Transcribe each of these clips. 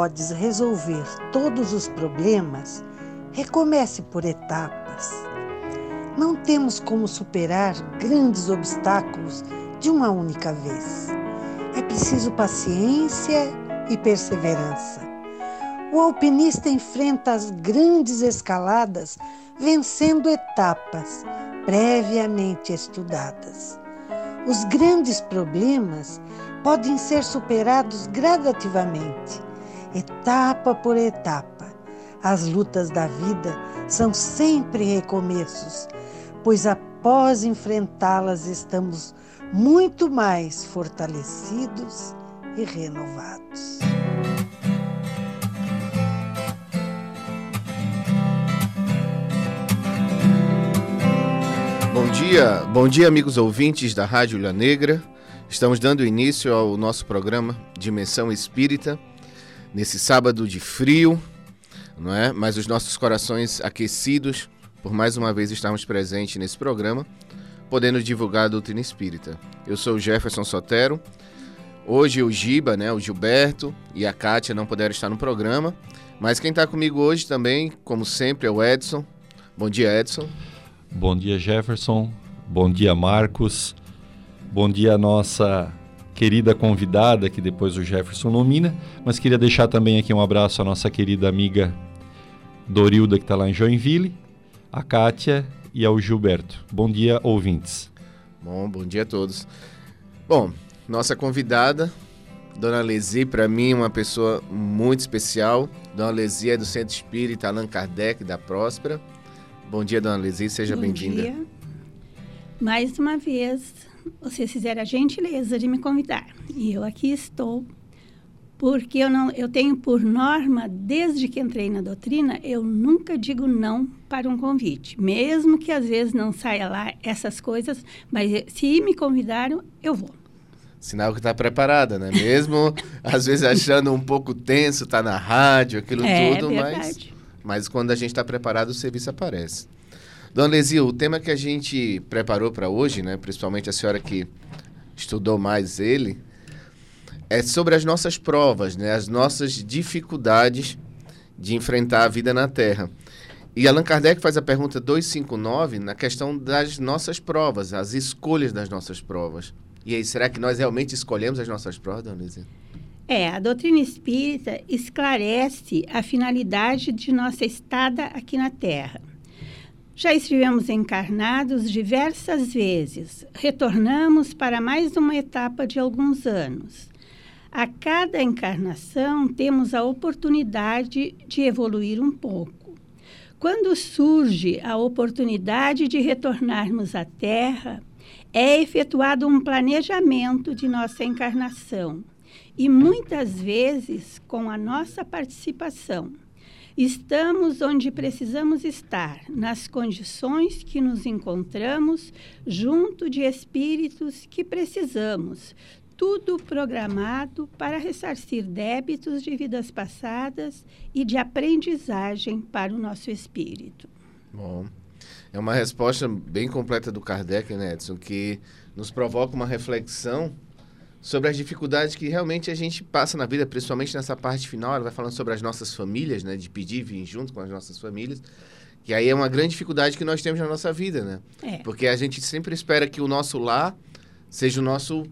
Podes resolver todos os problemas, recomece por etapas. Não temos como superar grandes obstáculos de uma única vez. É preciso paciência e perseverança. O alpinista enfrenta as grandes escaladas vencendo etapas previamente estudadas. Os grandes problemas podem ser superados gradativamente, etapa por etapa. As lutas da vida são sempre recomeços, pois após enfrentá-las estamos muito mais fortalecidos e renovados. Bom dia, bom dia amigos ouvintes da Rádio Ilha Negra. Estamos dando início ao nosso programa Dimensão Espírita, nesse sábado de frio, não é? Mas os nossos corações aquecidos por mais uma vez estarmos presentes nesse programa, podendo divulgar a doutrina espírita. Eu sou o Jefferson Sotero. Hoje o Giba, né, o Gilberto e a Kátia não puderam estar no programa, mas quem está comigo hoje também, como sempre, é o Edson. Bom dia, Edson. Bom dia, Jefferson. Bom dia, Marcos. Bom dia, nossa querida convidada, que depois o Jefferson nomina, mas queria deixar também aqui um abraço à nossa querida amiga Dorilda, que está lá em Joinville, a Kátia e ao Gilberto. Bom dia, ouvintes. Bom, bom dia a todos. Bom, nossa convidada, Dona Lesi, para mim, uma pessoa muito especial. Dona Lesi é do Centro Espírita Allan Kardec, da Próspera. Bom dia, Dona Lesi, seja bem-vinda. Bom dia. Mais uma vez, vocês fizeram a gentileza de me convidar. E eu aqui estou porque eu não eu tenho por norma desde que entrei na doutrina eu nunca digo não para um convite. Mesmo que às vezes não saia lá essas coisas mas se me convidaram eu vou. Sinal que está preparada né? Mesmo às vezes achando um pouco tenso tá na rádio aquilo é, tudo mas mas quando a gente está preparado o serviço aparece Dona Lesil, o tema que a gente preparou para hoje, né, principalmente a senhora que estudou mais ele, é sobre as nossas provas, né, as nossas dificuldades de enfrentar a vida na Terra. E Allan Kardec faz a pergunta 259 na questão das nossas provas, as escolhas das nossas provas. E aí, será que nós realmente escolhemos as nossas provas, Dona Lesil? É, a doutrina espírita esclarece a finalidade de nossa estada aqui na Terra. Já estivemos encarnados diversas vezes, retornamos para mais uma etapa de alguns anos. A cada encarnação temos a oportunidade de evoluir um pouco. Quando surge a oportunidade de retornarmos à Terra, é efetuado um planejamento de nossa encarnação e muitas vezes com a nossa participação. Estamos onde precisamos estar, nas condições que nos encontramos, junto de espíritos que precisamos. Tudo programado para ressarcir débitos de vidas passadas e de aprendizagem para o nosso espírito. Bom, é uma resposta bem completa do Kardec, né, Edson, que nos provoca uma reflexão sobre as dificuldades que realmente a gente passa na vida, principalmente nessa parte final. Ela vai falando sobre as nossas famílias, né? De pedir vir junto com as nossas famílias. Que aí é uma grande dificuldade que nós temos na nossa vida, né? É. Porque a gente sempre espera que o nosso lar seja o nosso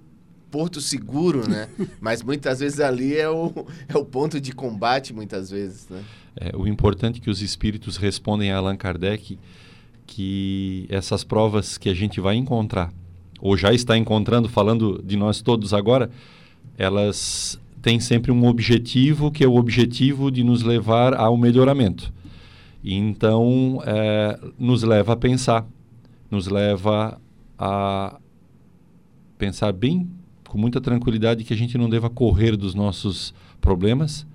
porto seguro, né? Mas muitas vezes ali é o, é o ponto de combate, muitas vezes, né? É, o importante é que os espíritos respondem a Allan Kardec que essas provas que a gente vai encontrar ou já está encontrando, falando de nós todos agora, elas têm sempre um objetivo, que é o objetivo de nos levar ao melhoramento. Então é, nos leva a pensar, nos leva a pensar bem, com muita tranquilidade, que a gente não deva correr dos nossos problemas,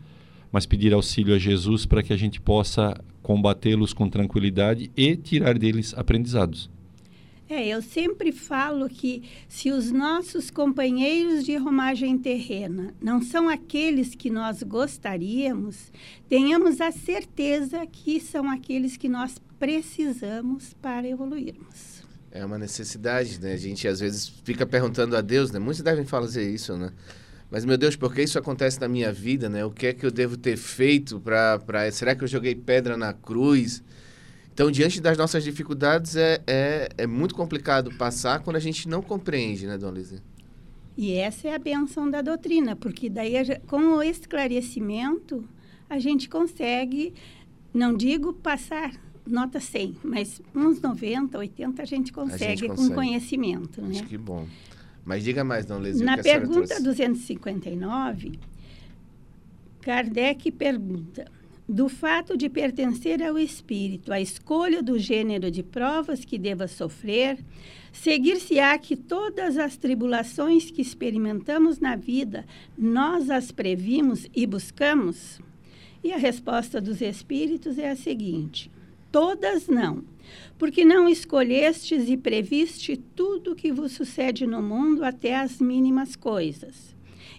mas pedir auxílio a Jesus para que a gente possa combatê-los com tranquilidade e tirar deles aprendizados. É, eu sempre falo que se os nossos companheiros de romagem terrena não são aqueles que nós gostaríamos, tenhamos a certeza que são aqueles que nós precisamos para evoluirmos. É uma necessidade, né? A gente às vezes fica perguntando a Deus, né? Muitos devem fazer isso, né? Mas, meu Deus, por que isso acontece na minha vida, né? O que é que eu devo ter feito para... Pra... Será que eu joguei pedra na cruz? Então, diante das nossas dificuldades, é, é, é muito complicado passar quando a gente não compreende, né, Dona Lizzie? E essa é a benção da doutrina, porque daí, com o esclarecimento, a gente consegue, não digo passar nota 100, mas uns 90, 80 a gente consegue, a gente consegue. com conhecimento, né? Acho que bom. Mas diga mais, Dona Lizzie, Na pergunta 259, Kardec pergunta do fato de pertencer ao espírito, a escolha do gênero de provas que deva sofrer, seguir-se-á que todas as tribulações que experimentamos na vida, nós as previmos e buscamos? E a resposta dos espíritos é a seguinte: todas não, porque não escolhestes e previste tudo o que vos sucede no mundo até as mínimas coisas.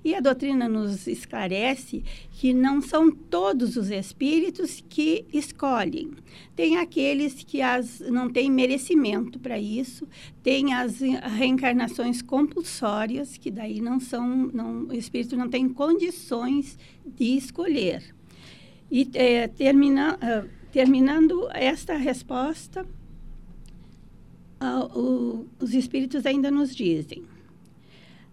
E a doutrina nos esclarece que não são todos os espíritos que escolhem. Tem aqueles que as, não têm merecimento para isso, tem as reencarnações compulsórias, que daí não são, não, o espírito não tem condições de escolher. E é, termina, uh, terminando esta resposta, uh, o, os espíritos ainda nos dizem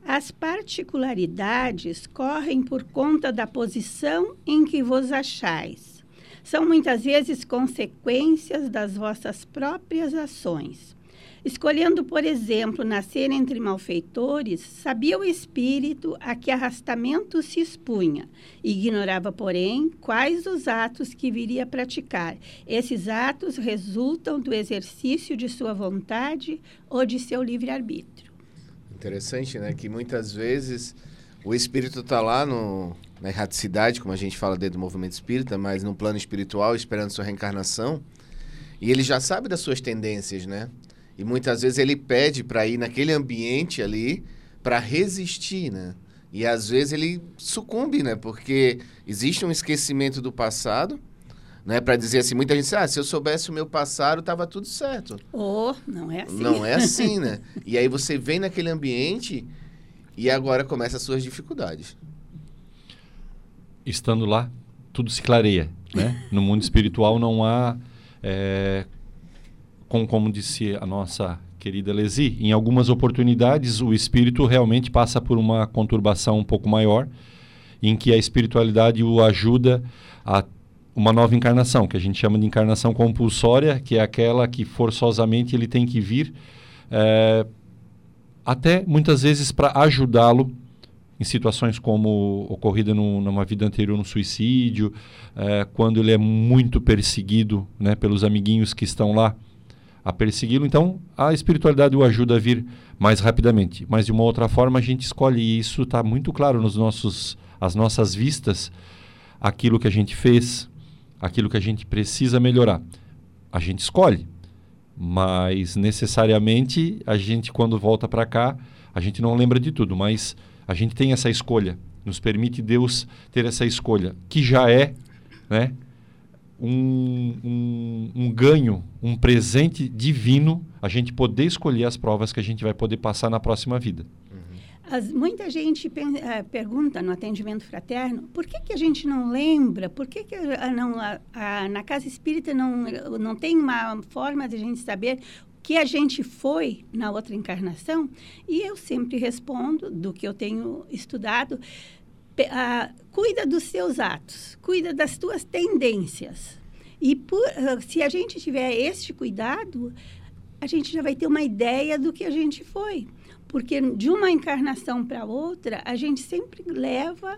as particularidades correm por conta da posição em que vos achais. São muitas vezes consequências das vossas próprias ações. Escolhendo, por exemplo, nascer entre malfeitores, sabia o espírito a que arrastamento se expunha. Ignorava, porém, quais os atos que viria a praticar. Esses atos resultam do exercício de sua vontade ou de seu livre-arbítrio. Interessante, né? Que muitas vezes o espírito está lá no, na erraticidade, como a gente fala dentro do movimento espírita, mas no plano espiritual, esperando sua reencarnação. E ele já sabe das suas tendências, né? E muitas vezes ele pede para ir naquele ambiente ali para resistir, né? E às vezes ele sucumbe, né? Porque existe um esquecimento do passado né, para dizer assim, muita gente diz, ah, se eu soubesse o meu passado, estava tudo certo. Oh, não é assim. Não é assim, né? e aí você vem naquele ambiente e agora começa as suas dificuldades. Estando lá, tudo se clareia, né? No mundo espiritual não há, é, com, como disse a nossa querida Lesi, em algumas oportunidades o espírito realmente passa por uma conturbação um pouco maior, em que a espiritualidade o ajuda a uma nova encarnação, que a gente chama de encarnação compulsória, que é aquela que forçosamente ele tem que vir, é, até muitas vezes para ajudá-lo em situações como ocorrida no, numa vida anterior no suicídio, é, quando ele é muito perseguido né, pelos amiguinhos que estão lá a persegui-lo. Então, a espiritualidade o ajuda a vir mais rapidamente. Mas de uma outra forma, a gente escolhe, e isso está muito claro nos nossos, as nossas vistas, aquilo que a gente fez, aquilo que a gente precisa melhorar. A gente escolhe, mas necessariamente a gente, quando volta para cá, a gente não lembra de tudo, mas a gente tem essa escolha. Nos permite Deus ter essa escolha, que já é né, um, um, um ganho, um presente divino, a gente poder escolher as provas que a gente vai poder passar na próxima vida. As, muita gente uh, pergunta no atendimento fraterno por que, que a gente não lembra, por que, que a, não, a, na casa espírita não, não tem uma forma de a gente saber que a gente foi na outra encarnação? E eu sempre respondo, do que eu tenho estudado, cuida dos seus atos, cuida das tuas tendências. E por, uh, se a gente tiver este cuidado, a gente já vai ter uma ideia do que a gente foi porque de uma encarnação para outra, a gente sempre leva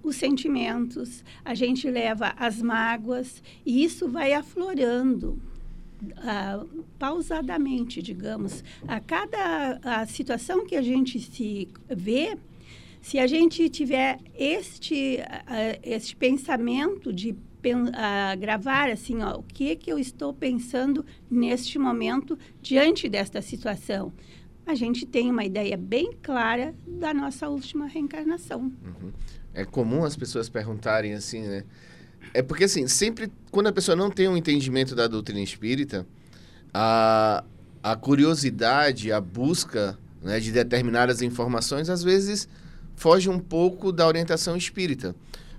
os sentimentos, a gente leva as mágoas e isso vai aflorando uh, pausadamente, digamos. A cada a situação que a gente se vê, se a gente tiver este, uh, este pensamento de uh, gravar assim, ó, o que, que eu estou pensando neste momento diante desta situação, a gente tem uma ideia bem clara da nossa última reencarnação. Uhum. É comum as pessoas perguntarem assim, né? É porque, assim, sempre quando a pessoa não tem um entendimento da doutrina espírita, a, a curiosidade, a busca né, de determinadas informações, às vezes foge um pouco da orientação espírita.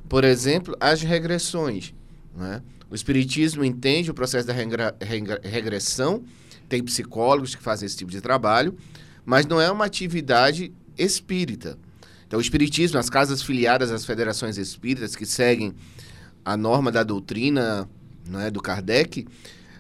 Por exemplo, as regressões. Né? O espiritismo entende o processo da regra, regra, regressão, tem psicólogos que fazem esse tipo de trabalho, mas não é uma atividade espírita. Então, o espiritismo, as casas filiadas às federações espíritas que seguem a norma da doutrina né, do Kardec,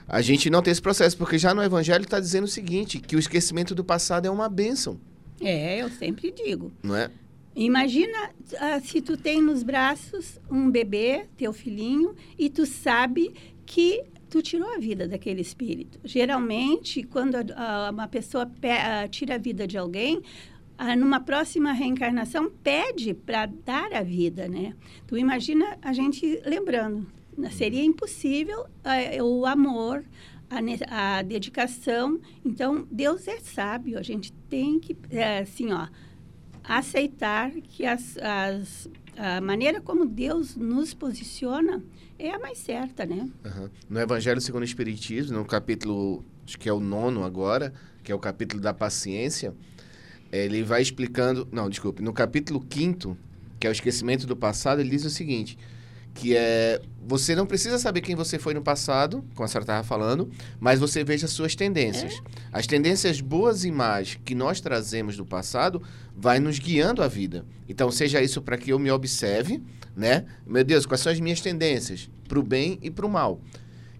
a gente não tem esse processo, porque já no Evangelho está dizendo o seguinte, que o esquecimento do passado é uma bênção. É, eu sempre digo. Não é? Imagina uh, se tu tem nos braços um bebê, teu filhinho, e tu sabe que tu tirou a vida daquele espírito. Geralmente, quando uh, uma pessoa uh, tira a vida de alguém, numa próxima reencarnação pede para dar a vida, né? Tu imagina a gente lembrando, né? seria impossível o amor, a, a, dedicação. Então Deus é sábio, a gente tem que, é, assim, ó, aceitar que as, as, a maneira como Deus nos posiciona é a mais certa, né? Uhum. No Evangelho segundo o Espiritismo, no capítulo, acho que é o nono agora, que é o capítulo da paciência ele vai explicando. Não, desculpe. No capítulo 5, que é o esquecimento do passado, ele diz o seguinte: que é. Você não precisa saber quem você foi no passado, como a senhora estava falando, mas você veja as suas tendências. É? As tendências boas e más que nós trazemos do passado vai nos guiando a vida. Então, seja isso para que eu me observe, né? Meu Deus, quais são as minhas tendências? Para o bem e para o mal.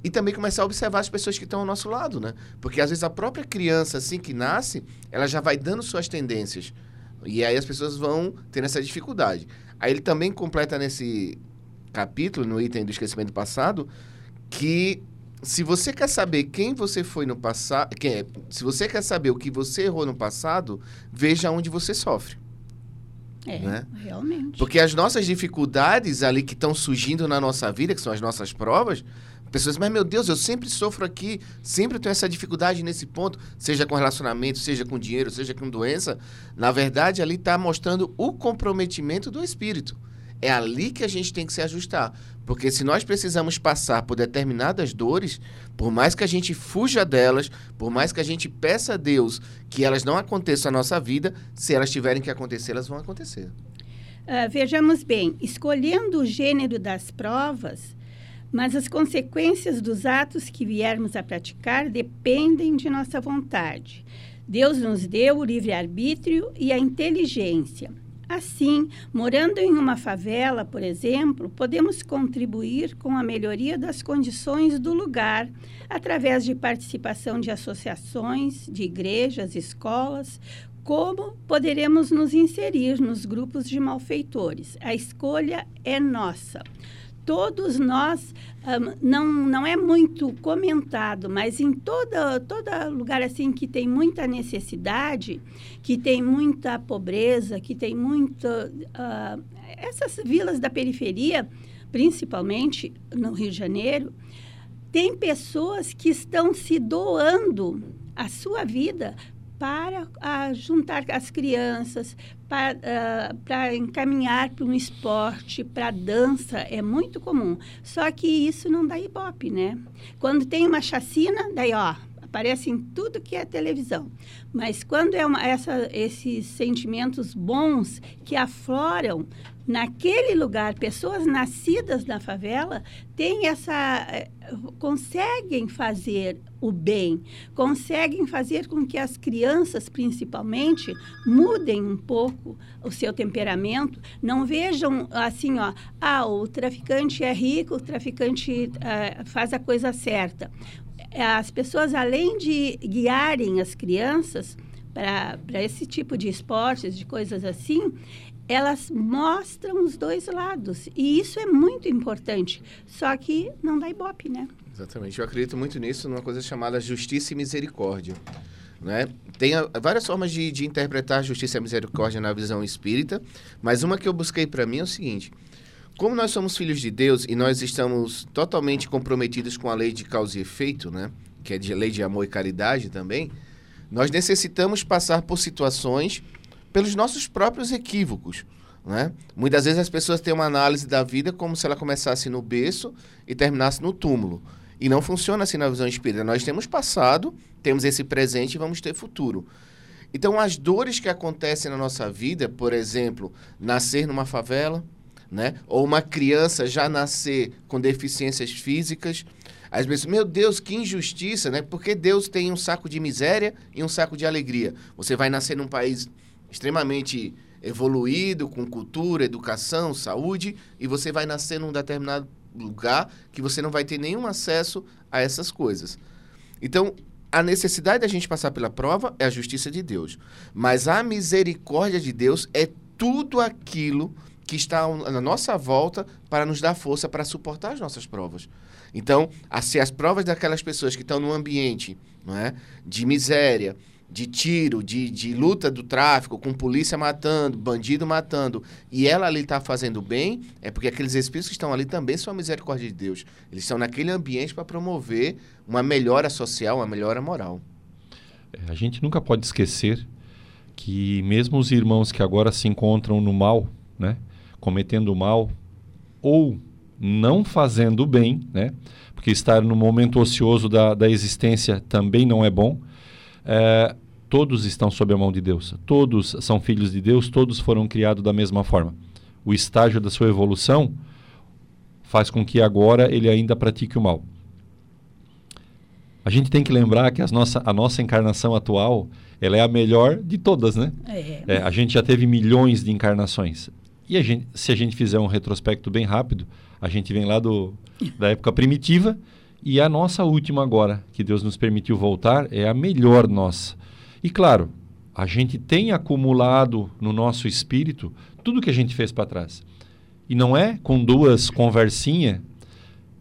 E também começar a observar as pessoas que estão ao nosso lado, né? Porque às vezes a própria criança, assim que nasce, ela já vai dando suas tendências. E aí as pessoas vão tendo essa dificuldade. Aí ele também completa nesse capítulo, no item do esquecimento do passado, que se você quer saber quem você foi no passado, é, se você quer saber o que você errou no passado, veja onde você sofre. É, né? realmente. Porque as nossas dificuldades ali que estão surgindo na nossa vida, que são as nossas provas, Pessoas, mas meu Deus, eu sempre sofro aqui, sempre tenho essa dificuldade nesse ponto, seja com relacionamento, seja com dinheiro, seja com doença. Na verdade, ali está mostrando o comprometimento do espírito. É ali que a gente tem que se ajustar. Porque se nós precisamos passar por determinadas dores, por mais que a gente fuja delas, por mais que a gente peça a Deus que elas não aconteçam na nossa vida, se elas tiverem que acontecer, elas vão acontecer. Uh, vejamos bem, escolhendo o gênero das provas, mas as consequências dos atos que viermos a praticar dependem de nossa vontade. Deus nos deu o livre-arbítrio e a inteligência. Assim, morando em uma favela, por exemplo, podemos contribuir com a melhoria das condições do lugar através de participação de associações, de igrejas, escolas. Como poderemos nos inserir nos grupos de malfeitores? A escolha é nossa todos nós, um, não, não é muito comentado, mas em todo, todo lugar assim que tem muita necessidade, que tem muita pobreza, que tem muita... Uh, essas vilas da periferia, principalmente no Rio de Janeiro, tem pessoas que estão se doando a sua vida para uh, juntar as crianças, para, uh, para encaminhar para um esporte, para dança, é muito comum. Só que isso não dá ibope, né? Quando tem uma chacina, daí, ó, aparece em tudo que é televisão. Mas quando é uma, essa, esses sentimentos bons que afloram naquele lugar, pessoas nascidas na favela têm essa eh, conseguem fazer o bem, conseguem fazer com que as crianças, principalmente, mudem um pouco o seu temperamento, não vejam assim, ó, ah, o traficante é rico, o traficante uh, faz a coisa certa. As pessoas, além de guiarem as crianças para esse tipo de esportes, de coisas assim, elas mostram os dois lados. E isso é muito importante. Só que não dá ibope, né? Exatamente. Eu acredito muito nisso, numa coisa chamada justiça e misericórdia. Né? Tem a, várias formas de, de interpretar justiça e misericórdia na visão espírita, mas uma que eu busquei para mim é o seguinte: como nós somos filhos de Deus e nós estamos totalmente comprometidos com a lei de causa e efeito, né? que é de lei de amor e caridade também, nós necessitamos passar por situações pelos nossos próprios equívocos. Né? Muitas vezes as pessoas têm uma análise da vida como se ela começasse no berço e terminasse no túmulo. E não funciona assim na visão espírita. Nós temos passado, temos esse presente e vamos ter futuro. Então, as dores que acontecem na nossa vida, por exemplo, nascer numa favela, né? ou uma criança já nascer com deficiências físicas, às vezes, meu Deus, que injustiça, né? Porque Deus tem um saco de miséria e um saco de alegria. Você vai nascer num país extremamente evoluído, com cultura, educação, saúde, e você vai nascer num determinado lugar que você não vai ter nenhum acesso a essas coisas. Então, a necessidade da gente passar pela prova é a justiça de Deus. Mas a misericórdia de Deus é tudo aquilo que está na nossa volta para nos dar força para suportar as nossas provas. Então, se as provas daquelas pessoas que estão num ambiente não é, de miséria, de tiro, de, de luta do tráfico, com polícia matando, bandido matando, e ela ali está fazendo bem, é porque aqueles espíritos que estão ali também são a misericórdia de Deus. Eles estão naquele ambiente para promover uma melhora social, uma melhora moral. É, a gente nunca pode esquecer que mesmo os irmãos que agora se encontram no mal, né, cometendo mal, ou não fazendo bem, né, porque estar no momento ocioso da, da existência também não é bom, é, todos estão sob a mão de Deus. Todos são filhos de Deus, todos foram criados da mesma forma. O estágio da sua evolução faz com que agora ele ainda pratique o mal. A gente tem que lembrar que as nossa, a nossa encarnação atual ela é a melhor de todas, né? É. É, a gente já teve milhões de encarnações. E a gente, se a gente fizer um retrospecto bem rápido, a gente vem lá do, da época primitiva e a nossa última agora, que Deus nos permitiu voltar, é a melhor nossa. E claro, a gente tem acumulado no nosso espírito tudo que a gente fez para trás. E não é com duas conversinhas,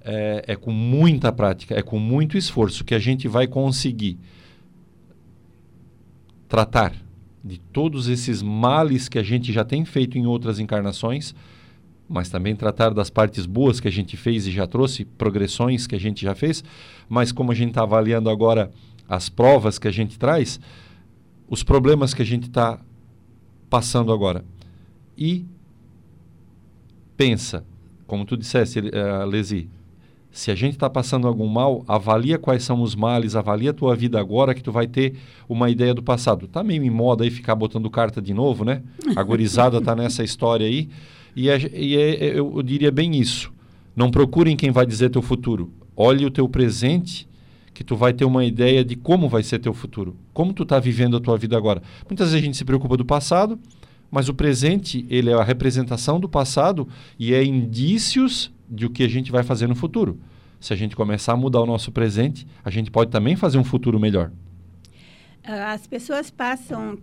é, é com muita prática, é com muito esforço que a gente vai conseguir tratar de todos esses males que a gente já tem feito em outras encarnações mas também tratar das partes boas que a gente fez e já trouxe, progressões que a gente já fez, mas como a gente está avaliando agora as provas que a gente traz, os problemas que a gente está passando agora. E pensa, como tu disseste, uh, Lesi, se a gente está passando algum mal, avalia quais são os males, avalia a tua vida agora que tu vai ter uma ideia do passado. Tá meio em moda aí ficar botando carta de novo, né? A gorizada tá nessa história aí. E, é, e é, eu diria bem isso. Não procurem quem vai dizer teu futuro. Olhe o teu presente, que tu vai ter uma ideia de como vai ser teu futuro. Como tu está vivendo a tua vida agora. Muitas vezes a gente se preocupa do passado, mas o presente ele é a representação do passado e é indícios de o que a gente vai fazer no futuro. Se a gente começar a mudar o nosso presente, a gente pode também fazer um futuro melhor. As pessoas passam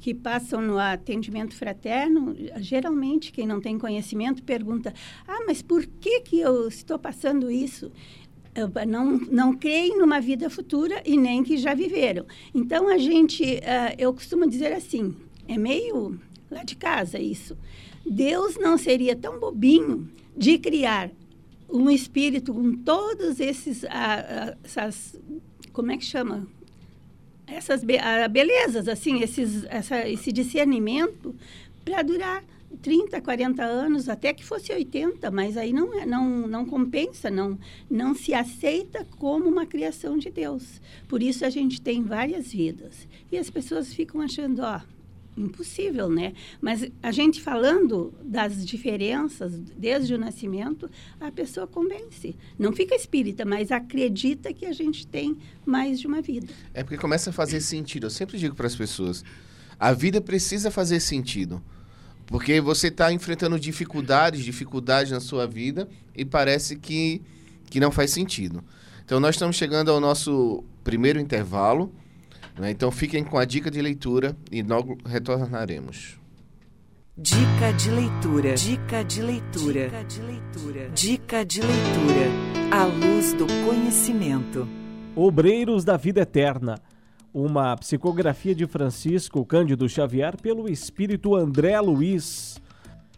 que passam no atendimento fraterno, geralmente quem não tem conhecimento pergunta: "Ah, mas por que que eu estou passando isso?" Não, não creem numa vida futura e nem que já viveram. Então, a gente, uh, eu costumo dizer assim, é meio lá de casa isso. Deus não seria tão bobinho de criar um espírito com todos esses, uh, uh, essas, como é que chama? Essas be belezas, assim, esses, essa, esse discernimento para durar 30, 40 anos, até que fosse 80, mas aí não, é, não, não compensa, não, não se aceita como uma criação de Deus. Por isso a gente tem várias vidas. E as pessoas ficam achando, ó, impossível, né? Mas a gente falando das diferenças desde o nascimento, a pessoa convence. Não fica espírita, mas acredita que a gente tem mais de uma vida. É porque começa a fazer sentido. Eu sempre digo para as pessoas, a vida precisa fazer sentido. Porque você está enfrentando dificuldades, dificuldades na sua vida e parece que, que não faz sentido. Então, nós estamos chegando ao nosso primeiro intervalo. Né? Então fiquem com a dica de leitura e logo retornaremos. Dica de leitura. Dica de leitura. Dica de leitura. Dica de leitura. A luz do conhecimento. Obreiros da Vida Eterna. Uma psicografia de Francisco Cândido Xavier pelo espírito André Luiz.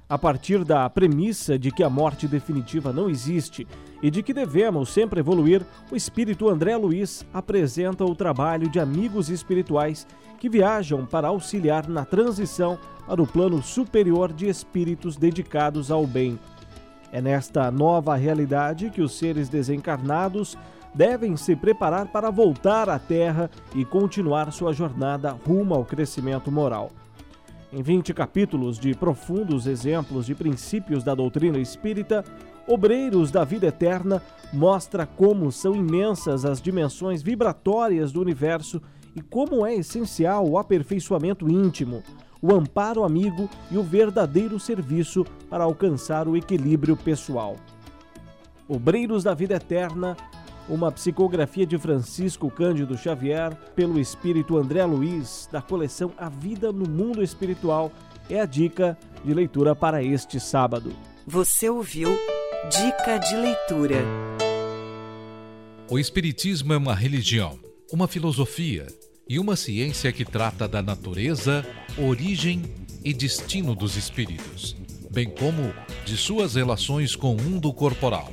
A partir da premissa de que a morte definitiva não existe e de que devemos sempre evoluir, o espírito André Luiz apresenta o trabalho de amigos espirituais que viajam para auxiliar na transição para o plano superior de espíritos dedicados ao bem. É nesta nova realidade que os seres desencarnados devem se preparar para voltar à Terra e continuar sua jornada rumo ao crescimento moral. Em 20 capítulos de profundos exemplos de princípios da doutrina espírita, Obreiros da Vida Eterna mostra como são imensas as dimensões vibratórias do universo e como é essencial o aperfeiçoamento íntimo, o amparo amigo e o verdadeiro serviço para alcançar o equilíbrio pessoal. Obreiros da Vida Eterna, uma psicografia de Francisco Cândido Xavier pelo espírito André Luiz, da coleção A Vida no Mundo Espiritual, é a dica de leitura para este sábado. Você ouviu Dica de Leitura. O Espiritismo é uma religião, uma filosofia e uma ciência que trata da natureza, origem e destino dos espíritos, bem como de suas relações com o mundo corporal.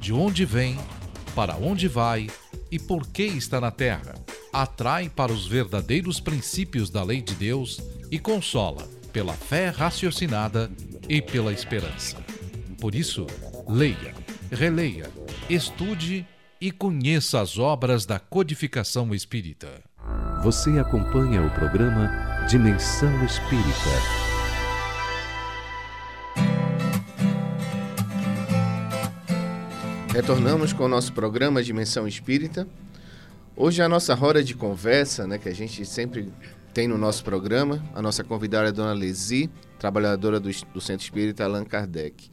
de onde vem, para onde vai e por que está na terra. Atrai para os verdadeiros princípios da lei de Deus e consola pela fé raciocinada e pela esperança. Por isso, leia, releia, estude e conheça as obras da codificação espírita. Você acompanha o programa Dimensão Espírita. Retornamos com o nosso programa Dimensão Espírita. Hoje é a nossa roda de conversa, né, que a gente sempre tem no nosso programa. A nossa convidada é a Dona Lesi, trabalhadora do, do Centro Espírita Allan Kardec.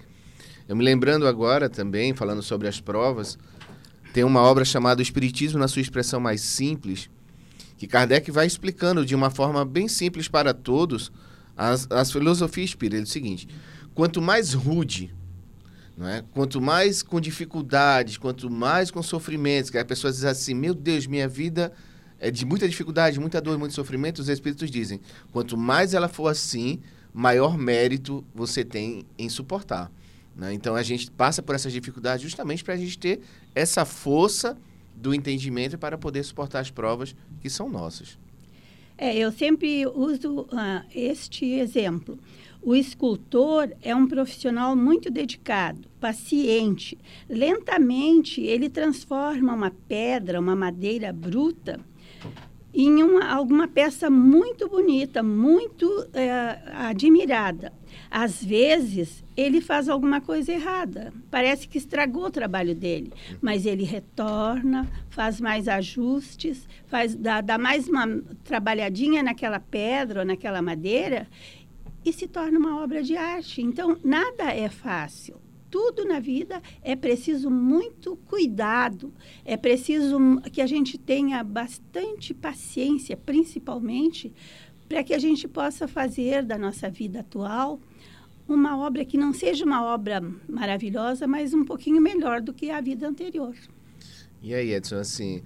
Eu me lembrando agora também, falando sobre as provas, tem uma obra chamada Espiritismo na sua expressão mais simples, que Kardec vai explicando de uma forma bem simples para todos as, as filosofias espíritas. É o seguinte: quanto mais rude, não é? quanto mais com dificuldades, quanto mais com sofrimentos, que a pessoa diz assim: meu Deus, minha vida é de muita dificuldade, muita dor, muito sofrimento, os espíritos dizem: quanto mais ela for assim, maior mérito você tem em suportar. Né? Então a gente passa por essas dificuldades justamente para a gente ter essa força do entendimento para poder suportar as provas que são nossas. É, eu sempre uso uh, este exemplo. O escultor é um profissional muito dedicado, paciente. Lentamente, ele transforma uma pedra, uma madeira bruta, em uma, alguma peça muito bonita, muito é, admirada. Às vezes, ele faz alguma coisa errada. Parece que estragou o trabalho dele. Mas ele retorna, faz mais ajustes, faz, dá, dá mais uma trabalhadinha naquela pedra ou naquela madeira e se torna uma obra de arte. Então, nada é fácil tudo na vida é preciso muito cuidado, é preciso que a gente tenha bastante paciência, principalmente, para que a gente possa fazer da nossa vida atual uma obra que não seja uma obra maravilhosa, mas um pouquinho melhor do que a vida anterior. E aí, Edson, assim,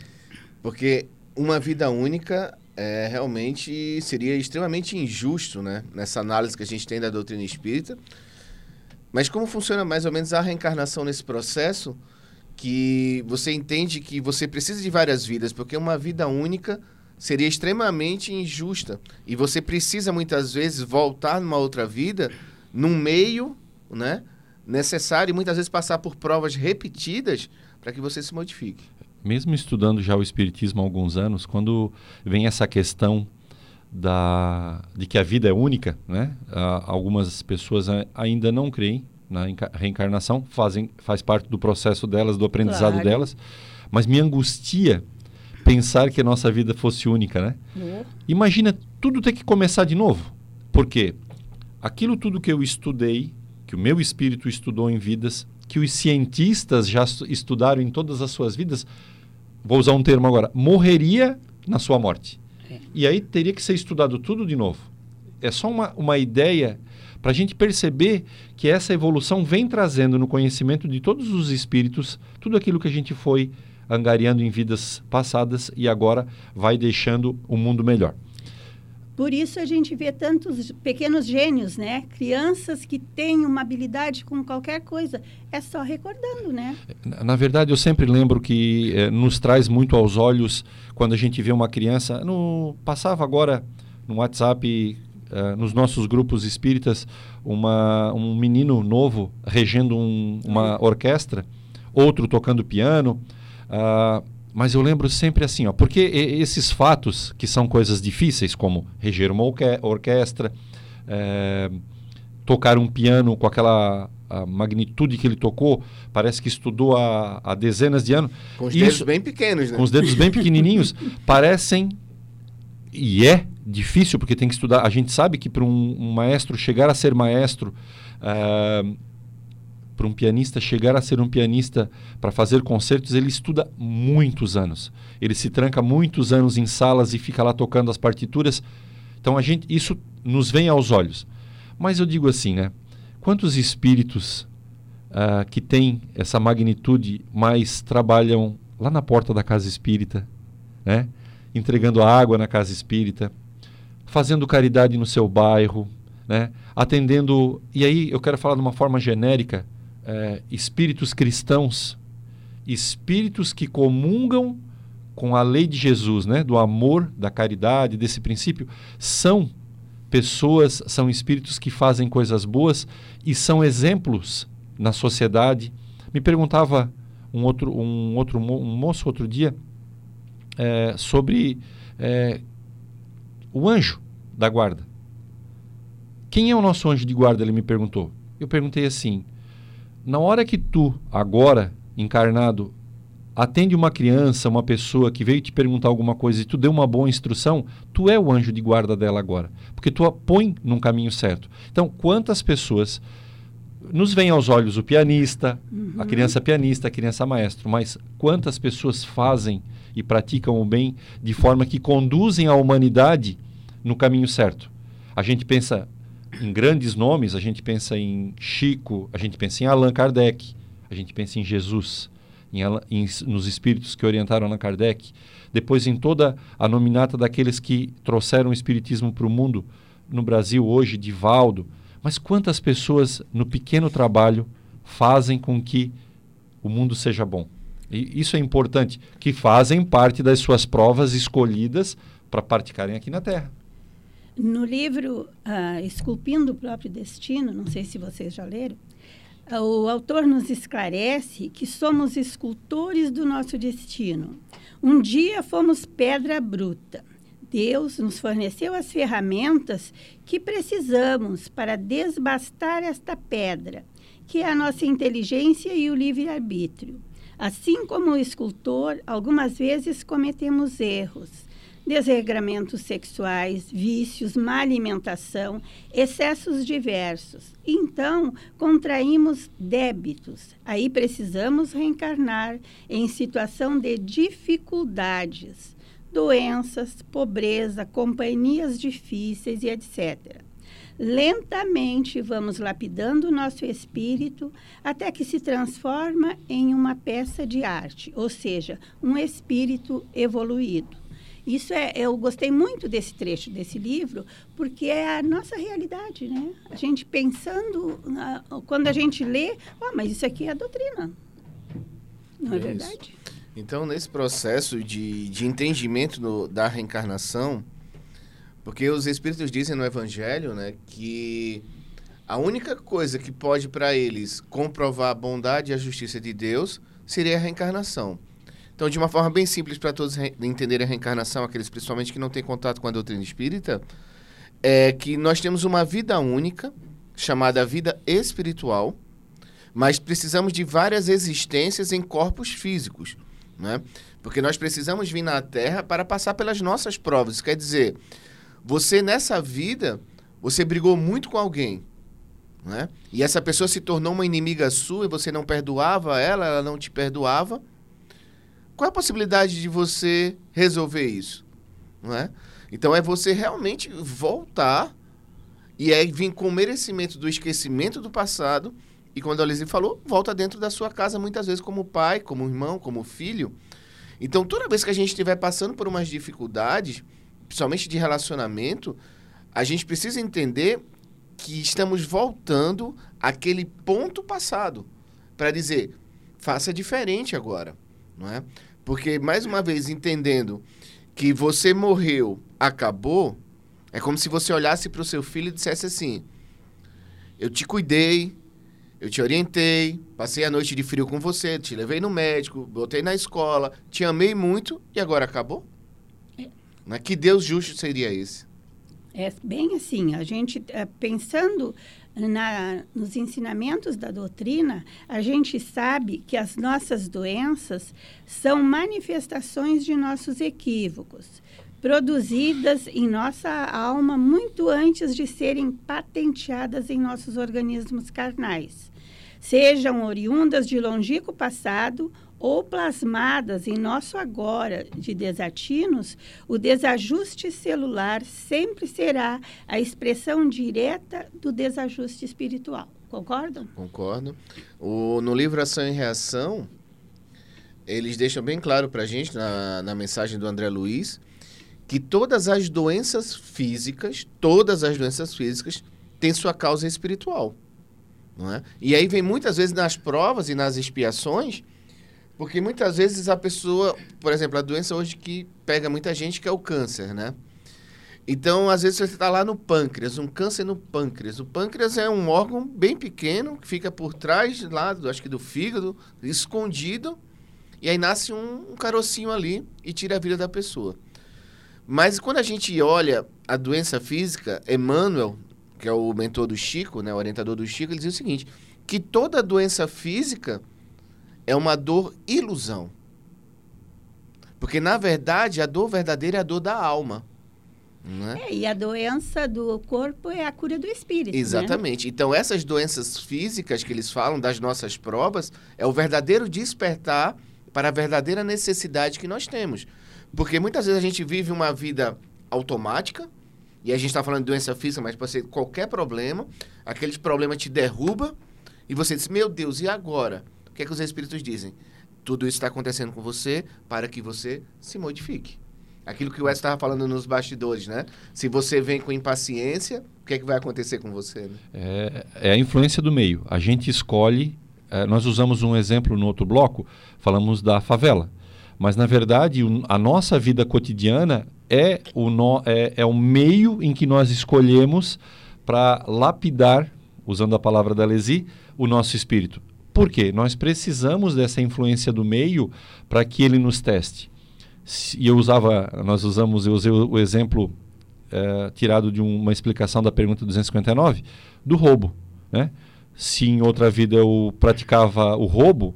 porque uma vida única é, realmente seria extremamente injusto, né? Nessa análise que a gente tem da doutrina espírita, mas como funciona mais ou menos a reencarnação nesse processo? Que você entende que você precisa de várias vidas, porque uma vida única seria extremamente injusta. E você precisa muitas vezes voltar numa outra vida, num meio né, necessário, e muitas vezes passar por provas repetidas para que você se modifique. Mesmo estudando já o Espiritismo há alguns anos, quando vem essa questão da, de que a vida é única, né? Uh, algumas pessoas ainda não creem na reencarnação, fazem, faz parte do processo delas, do aprendizado claro. delas, mas me angustia pensar que a nossa vida fosse única, né? Uhum. Imagina tudo ter que começar de novo. Porque aquilo tudo que eu estudei, que o meu espírito estudou em vidas, que os cientistas já estudaram em todas as suas vidas, vou usar um termo agora, morreria na sua morte. É. E aí teria que ser estudado tudo de novo. É só uma, uma ideia para a gente perceber que essa evolução vem trazendo no conhecimento de todos os espíritos tudo aquilo que a gente foi angariando em vidas passadas e agora vai deixando o mundo melhor. Por isso a gente vê tantos pequenos gênios, né? Crianças que têm uma habilidade com qualquer coisa. É só recordando, né? Na verdade, eu sempre lembro que eh, nos traz muito aos olhos quando a gente vê uma criança. No, passava agora no WhatsApp, eh, nos nossos grupos espíritas, uma, um menino novo regendo um, uma orquestra, outro tocando piano. Uh, mas eu lembro sempre assim, ó, porque esses fatos que são coisas difíceis, como reger uma orquestra, é, tocar um piano com aquela magnitude que ele tocou, parece que estudou há, há dezenas de anos. Com os Isso, dedos bem pequenos, né? Com os dedos bem pequenininhos, parecem e é difícil porque tem que estudar. A gente sabe que para um, um, maestro chegar a ser maestro é, para um pianista chegar a ser um pianista para fazer concertos, ele estuda muitos anos. Ele se tranca muitos anos em salas e fica lá tocando as partituras. Então a gente isso nos vem aos olhos. Mas eu digo assim, né? Quantos espíritos uh, que têm essa magnitude mais trabalham lá na porta da casa espírita, né? Entregando água na casa espírita, fazendo caridade no seu bairro, né? Atendendo. E aí eu quero falar de uma forma genérica é, espíritos cristãos, espíritos que comungam com a lei de Jesus, né, do amor, da caridade, desse princípio, são pessoas, são espíritos que fazem coisas boas e são exemplos na sociedade. Me perguntava um outro, um outro um moço outro dia é, sobre é, o anjo da guarda. Quem é o nosso anjo de guarda? Ele me perguntou. Eu perguntei assim: na hora que tu, agora, encarnado, atende uma criança, uma pessoa que veio te perguntar alguma coisa e tu deu uma boa instrução, tu é o anjo de guarda dela agora. Porque tu a põe num caminho certo. Então, quantas pessoas nos vem aos olhos o pianista, uhum. a criança pianista, a criança maestro, mas quantas pessoas fazem e praticam o bem de forma que conduzem a humanidade no caminho certo? A gente pensa, em grandes nomes, a gente pensa em Chico, a gente pensa em Allan Kardec, a gente pensa em Jesus, em, em, nos espíritos que orientaram Allan Kardec, depois em toda a nominata daqueles que trouxeram o espiritismo para o mundo, no Brasil hoje, Divaldo. Mas quantas pessoas no pequeno trabalho fazem com que o mundo seja bom? E isso é importante, que fazem parte das suas provas escolhidas para praticarem aqui na Terra. No livro uh, Esculpindo o Próprio Destino, não sei se vocês já leram, uh, o autor nos esclarece que somos escultores do nosso destino. Um dia fomos pedra bruta. Deus nos forneceu as ferramentas que precisamos para desbastar esta pedra, que é a nossa inteligência e o livre-arbítrio. Assim como o escultor, algumas vezes cometemos erros desregramentos sexuais, vícios, má alimentação, excessos diversos. Então, contraímos débitos. Aí precisamos reencarnar em situação de dificuldades, doenças, pobreza, companhias difíceis e etc. Lentamente vamos lapidando o nosso espírito até que se transforma em uma peça de arte, ou seja, um espírito evoluído. Isso é, eu gostei muito desse trecho desse livro, porque é a nossa realidade, né? A gente pensando, quando a gente lê, oh, mas isso aqui é a doutrina. Não é, é verdade? Então, nesse processo de, de entendimento da reencarnação, porque os Espíritos dizem no Evangelho, né, que a única coisa que pode para eles comprovar a bondade e a justiça de Deus seria a reencarnação. Então, de uma forma bem simples para todos entenderem a reencarnação, aqueles principalmente que não têm contato com a doutrina espírita, é que nós temos uma vida única, chamada vida espiritual, mas precisamos de várias existências em corpos físicos, né? Porque nós precisamos vir na Terra para passar pelas nossas provas. Isso quer dizer, você nessa vida, você brigou muito com alguém, né? E essa pessoa se tornou uma inimiga sua e você não perdoava ela, ela não te perdoava. Qual é a possibilidade de você resolver isso? Não é? Então é você realmente voltar e aí vir com o merecimento do esquecimento do passado. E quando a Lizzie falou, volta dentro da sua casa, muitas vezes como pai, como irmão, como filho. Então, toda vez que a gente estiver passando por umas dificuldades, principalmente de relacionamento, a gente precisa entender que estamos voltando àquele ponto passado para dizer, faça diferente agora, não é? Porque, mais uma vez, entendendo que você morreu, acabou, é como se você olhasse para o seu filho e dissesse assim: Eu te cuidei, eu te orientei, passei a noite de frio com você, te levei no médico, botei na escola, te amei muito e agora acabou? É. Que Deus justo seria esse? É bem assim, a gente é, pensando na, nos ensinamentos da doutrina, a gente sabe que as nossas doenças são manifestações de nossos equívocos, produzidas em nossa alma muito antes de serem patenteadas em nossos organismos carnais, sejam oriundas de longínquo passado ou plasmadas em nosso agora de desatinos, o desajuste celular sempre será a expressão direta do desajuste espiritual. Concordam? Concordo. O, no livro Ação e Reação, eles deixam bem claro para a gente, na, na mensagem do André Luiz, que todas as doenças físicas, todas as doenças físicas, têm sua causa espiritual. Não é? E aí vem muitas vezes nas provas e nas expiações porque muitas vezes a pessoa, por exemplo, a doença hoje que pega muita gente que é o câncer, né? Então, às vezes você está lá no pâncreas, um câncer no pâncreas. O pâncreas é um órgão bem pequeno que fica por trás lá, acho que do fígado, escondido, e aí nasce um, um carocinho ali e tira a vida da pessoa. Mas quando a gente olha a doença física, Emmanuel, que é o mentor do Chico, né, o orientador do Chico, ele diz o seguinte, que toda doença física é uma dor ilusão. Porque, na verdade, a dor verdadeira é a dor da alma. Né? É, e a doença do corpo é a cura do espírito. Né? Exatamente. Né? Então, essas doenças físicas que eles falam das nossas provas é o verdadeiro despertar para a verdadeira necessidade que nós temos. Porque muitas vezes a gente vive uma vida automática, e a gente está falando de doença física, mas pode ser qualquer problema, aquele problema te derruba, e você diz: Meu Deus, e agora? Que, é que os espíritos dizem? Tudo isso está acontecendo com você para que você se modifique. Aquilo que o Wes estava falando nos bastidores, né? Se você vem com impaciência, o que é que vai acontecer com você? Né? É, é, a influência do meio. A gente escolhe. É, nós usamos um exemplo no outro bloco, falamos da favela. Mas, na verdade, a nossa vida cotidiana é o, no, é, é o meio em que nós escolhemos para lapidar, usando a palavra da Lesi, o nosso espírito. Por quê? Nós precisamos dessa influência do meio para que ele nos teste. E eu usava, nós usamos, eu usei o, exemplo é, tirado de uma explicação da pergunta 259 do roubo, né? Se em outra vida eu praticava o roubo,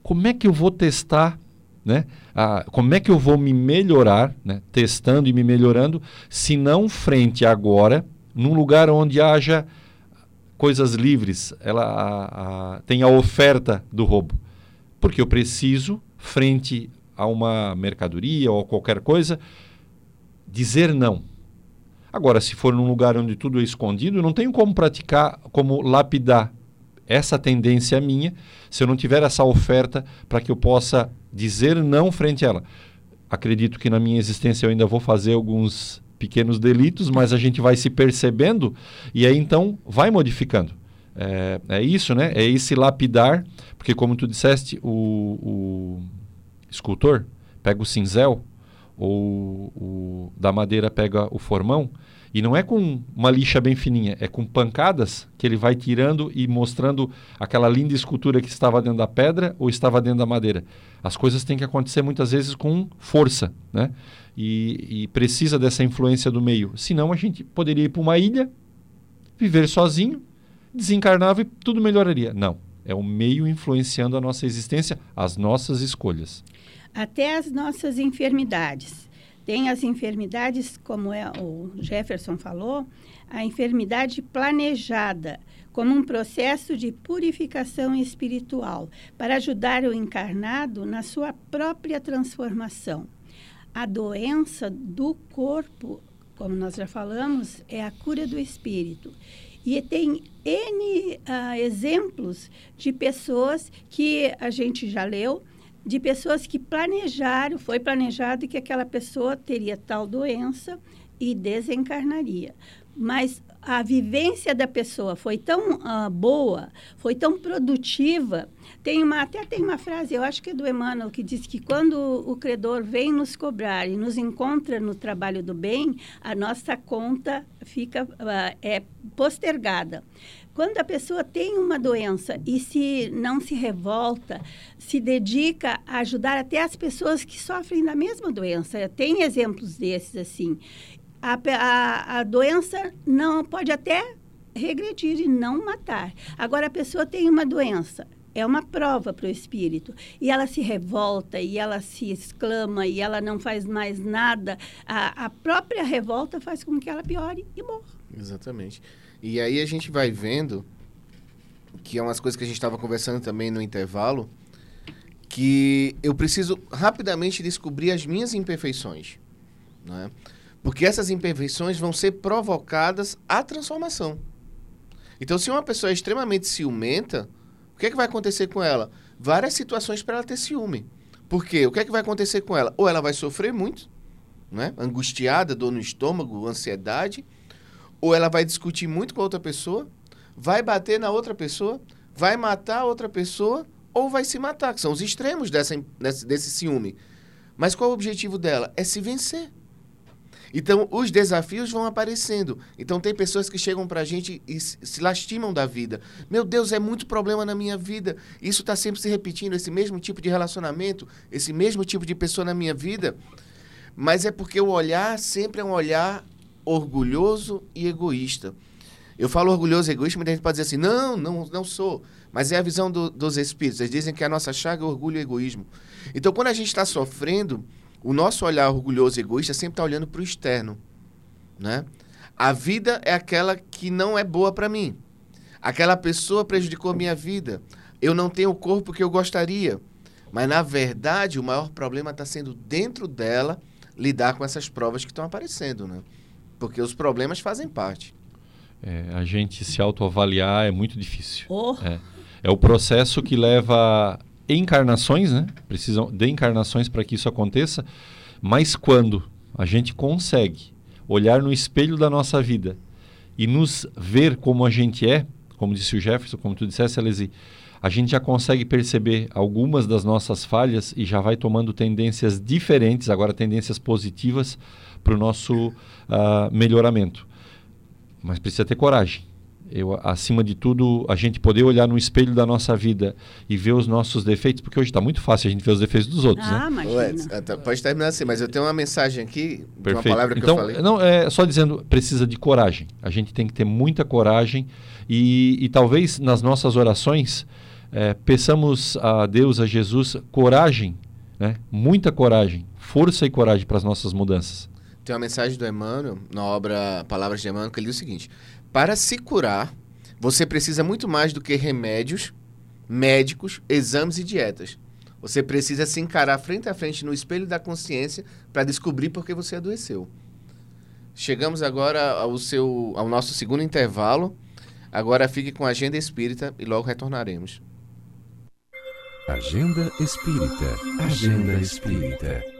como é que eu vou testar, né? Como é que eu vou me melhorar, né? Testando e me melhorando, se não frente agora, num lugar onde haja coisas livres, ela a, a, tem a oferta do roubo. Porque eu preciso, frente a uma mercadoria ou qualquer coisa, dizer não. Agora, se for num lugar onde tudo é escondido, não tenho como praticar, como lapidar essa tendência minha, se eu não tiver essa oferta para que eu possa dizer não frente a ela. Acredito que na minha existência eu ainda vou fazer alguns pequenos delitos, mas a gente vai se percebendo e aí então vai modificando. É, é isso, né? É esse lapidar, porque como tu disseste, o, o escultor pega o cinzel, ou o da madeira pega o formão, e não é com uma lixa bem fininha, é com pancadas que ele vai tirando e mostrando aquela linda escultura que estava dentro da pedra ou estava dentro da madeira. As coisas têm que acontecer muitas vezes com força, né? E, e precisa dessa influência do meio. Senão a gente poderia ir para uma ilha, viver sozinho, desencarnava e tudo melhoraria. Não. É o meio influenciando a nossa existência, as nossas escolhas. Até as nossas enfermidades. Tem as enfermidades, como é, o Jefferson falou, a enfermidade planejada, como um processo de purificação espiritual, para ajudar o encarnado na sua própria transformação. A doença do corpo, como nós já falamos, é a cura do espírito. E tem N uh, exemplos de pessoas que a gente já leu, de pessoas que planejaram, foi planejado que aquela pessoa teria tal doença e desencarnaria. Mas a vivência da pessoa foi tão uh, boa, foi tão produtiva. Tem uma, até tem uma frase, eu acho que é do Emmanuel, que diz que quando o credor vem nos cobrar e nos encontra no trabalho do bem, a nossa conta fica uh, é postergada. Quando a pessoa tem uma doença e se não se revolta, se dedica a ajudar até as pessoas que sofrem da mesma doença. Tem exemplos desses assim. A, a, a doença não pode até regredir e não matar. Agora a pessoa tem uma doença, é uma prova para o espírito. E ela se revolta, e ela se exclama, e ela não faz mais nada. A, a própria revolta faz com que ela piore e morra. Exatamente. E aí a gente vai vendo que é umas coisas que a gente estava conversando também no intervalo, que eu preciso rapidamente descobrir as minhas imperfeições, né? Porque essas imperfeições vão ser provocadas à transformação. Então, se uma pessoa é extremamente ciumenta, o que é que vai acontecer com ela? Várias situações para ela ter ciúme. Por quê? O que é que vai acontecer com ela? Ou ela vai sofrer muito, né? Angustiada, dor no estômago, ansiedade, ou ela vai discutir muito com a outra pessoa, vai bater na outra pessoa, vai matar a outra pessoa, ou vai se matar, que são os extremos dessa, desse, desse ciúme. Mas qual o objetivo dela? É se vencer. Então, os desafios vão aparecendo. Então, tem pessoas que chegam para a gente e se lastimam da vida. Meu Deus, é muito problema na minha vida. Isso está sempre se repetindo, esse mesmo tipo de relacionamento, esse mesmo tipo de pessoa na minha vida. Mas é porque o olhar sempre é um olhar orgulhoso e egoísta. Eu falo orgulhoso e egoísta, mas a gente pode dizer assim, não, não, não sou. Mas é a visão do, dos espíritos. Eles dizem que a nossa chaga é orgulho e egoísmo. Então, quando a gente está sofrendo, o nosso olhar orgulhoso e egoísta sempre está olhando para o externo. Né? A vida é aquela que não é boa para mim. Aquela pessoa prejudicou a minha vida. Eu não tenho o corpo que eu gostaria. Mas, na verdade, o maior problema está sendo dentro dela lidar com essas provas que estão aparecendo. Né? Porque os problemas fazem parte. É, a gente se autoavaliar é muito difícil. Oh. É, é o processo que leva encarnações, né? Precisam de encarnações para que isso aconteça. Mas quando a gente consegue olhar no espelho da nossa vida e nos ver como a gente é, como disse o Jefferson, como tu dissesse, Alesi, a gente já consegue perceber algumas das nossas falhas e já vai tomando tendências diferentes, agora tendências positivas para o nosso uh, melhoramento. Mas precisa ter coragem. Eu, acima de tudo, a gente poder olhar no espelho da nossa vida e ver os nossos defeitos, porque hoje está muito fácil a gente ver os defeitos dos outros, ah, né? Imagina. Tá, pode terminar assim, mas eu tenho uma mensagem aqui, Perfeito. uma palavra que então, eu falei. Não, é só dizendo, precisa de coragem. A gente tem que ter muita coragem e, e talvez nas nossas orações é, peçamos a Deus, a Jesus, coragem, né? muita coragem, força e coragem para as nossas mudanças. Tem uma mensagem do Emmanuel, na obra Palavras de Emmanuel, que ele diz o seguinte: Para se curar, você precisa muito mais do que remédios, médicos, exames e dietas. Você precisa se encarar frente a frente no espelho da consciência para descobrir por que você adoeceu. Chegamos agora ao, seu, ao nosso segundo intervalo. Agora fique com a Agenda Espírita e logo retornaremos. Agenda Espírita. Agenda Espírita.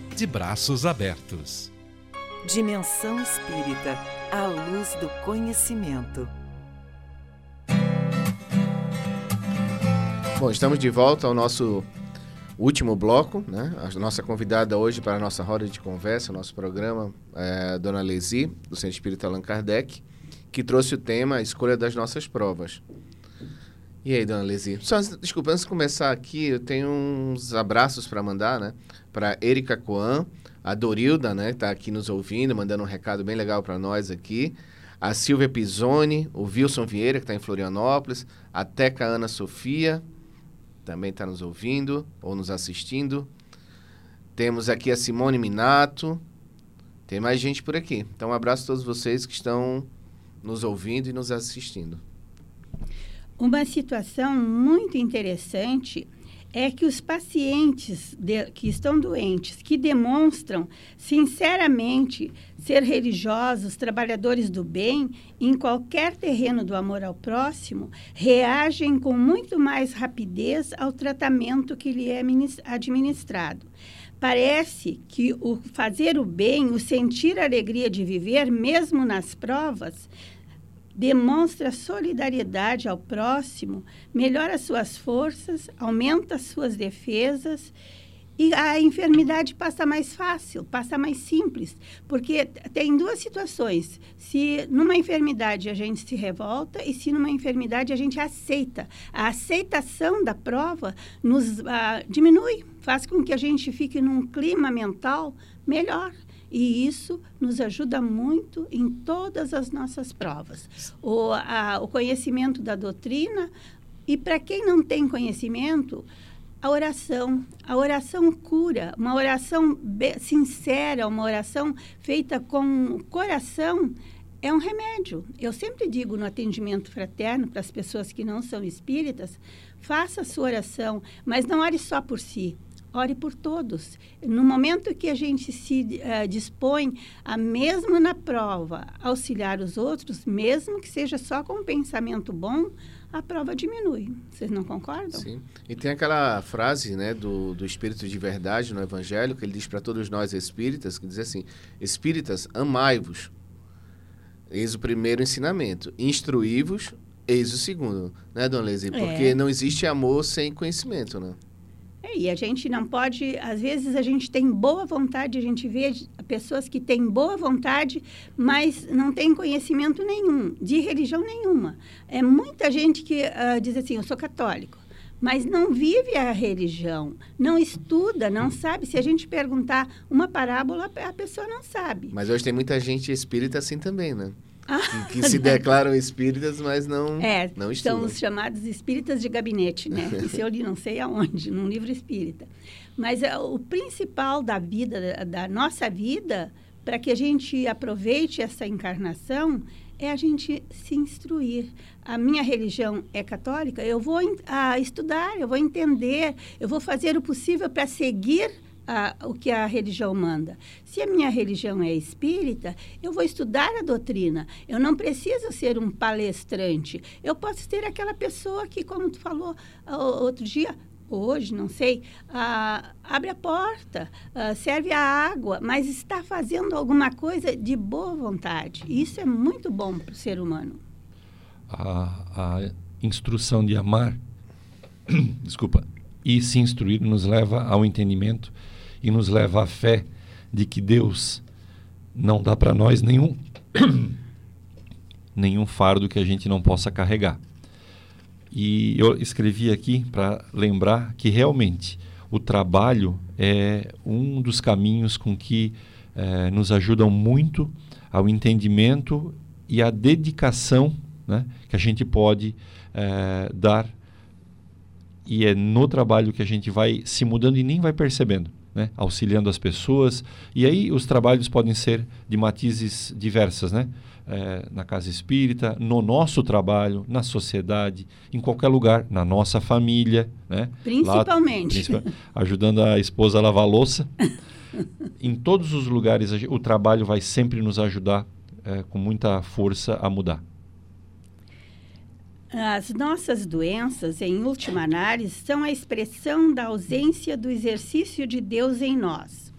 de braços abertos. Dimensão Espírita a luz do conhecimento. Bom, estamos de volta ao nosso último bloco, né? A nossa convidada hoje para a nossa roda de conversa, nosso programa, é a Dona Lesi, do Centro Espírita Allan Kardec, que trouxe o tema a escolha das nossas provas. E aí, Dona Lesi? Só, desculpa, antes de começar aqui, eu tenho uns abraços para mandar, né? Para Erika Coan, a Dorilda, né? Que está aqui nos ouvindo, mandando um recado bem legal para nós aqui. A Silvia Pisoni, o Wilson Vieira, que está em Florianópolis. A Teca Ana Sofia, também está nos ouvindo ou nos assistindo. Temos aqui a Simone Minato. Tem mais gente por aqui. Então, um abraço a todos vocês que estão nos ouvindo e nos assistindo. Uma situação muito interessante é que os pacientes de, que estão doentes, que demonstram sinceramente ser religiosos, trabalhadores do bem, em qualquer terreno do amor ao próximo, reagem com muito mais rapidez ao tratamento que lhe é administrado. Parece que o fazer o bem, o sentir a alegria de viver, mesmo nas provas, demonstra solidariedade ao próximo, melhora suas forças, aumenta suas defesas e a enfermidade passa mais fácil, passa mais simples, porque tem duas situações. Se numa enfermidade a gente se revolta e se numa enfermidade a gente aceita. A aceitação da prova nos uh, diminui, faz com que a gente fique num clima mental melhor. E isso nos ajuda muito em todas as nossas provas. O, a, o conhecimento da doutrina, e para quem não tem conhecimento, a oração. A oração cura, uma oração sincera, uma oração feita com coração é um remédio. Eu sempre digo no atendimento fraterno para as pessoas que não são espíritas, faça a sua oração, mas não ore só por si. Ore por todos. No momento que a gente se uh, dispõe a, mesmo na prova, auxiliar os outros, mesmo que seja só com um pensamento bom, a prova diminui. Vocês não concordam? Sim. E tem aquela frase né, do, do Espírito de Verdade no Evangelho, que ele diz para todos nós espíritas, que diz assim, espíritas, amai-vos. Eis o primeiro ensinamento. Instruí-vos, eis o segundo. Né, Dona Lesi? Porque é. não existe amor sem conhecimento, né? É, e a gente não pode, às vezes a gente tem boa vontade, a gente vê pessoas que têm boa vontade, mas não tem conhecimento nenhum, de religião nenhuma. É muita gente que uh, diz assim, eu sou católico, mas não vive a religião, não estuda, não sabe. Se a gente perguntar uma parábola, a pessoa não sabe. Mas hoje tem muita gente espírita assim também, né? Que, que se declaram espíritas, mas não, é, não estudam. São os chamados espíritas de gabinete, né? Isso eu li não sei aonde, num livro espírita. Mas é, o principal da vida, da, da nossa vida, para que a gente aproveite essa encarnação, é a gente se instruir. A minha religião é católica, eu vou a, estudar, eu vou entender, eu vou fazer o possível para seguir a, o que a religião manda. Se a minha religião é espírita, eu vou estudar a doutrina. Eu não preciso ser um palestrante. Eu posso ser aquela pessoa que, como tu falou outro dia, hoje, não sei, abre a porta, serve a água, mas está fazendo alguma coisa de boa vontade. Isso é muito bom para o ser humano. A, a instrução de amar, desculpa, e se instruir nos leva ao entendimento e nos leva à fé de que Deus não dá para nós nenhum nenhum fardo que a gente não possa carregar. E eu escrevi aqui para lembrar que realmente o trabalho é um dos caminhos com que é, nos ajudam muito ao entendimento e à dedicação né, que a gente pode é, dar. E é no trabalho que a gente vai se mudando e nem vai percebendo né? auxiliando as pessoas. E aí os trabalhos podem ser de matizes diversas, né? É, na casa espírita, no nosso trabalho, na sociedade, em qualquer lugar, na nossa família, né? Principalmente. Lá, ajudando a esposa a lavar a louça. em todos os lugares, o trabalho vai sempre nos ajudar é, com muita força a mudar. As nossas doenças, em última análise, são a expressão da ausência do exercício de Deus em nós.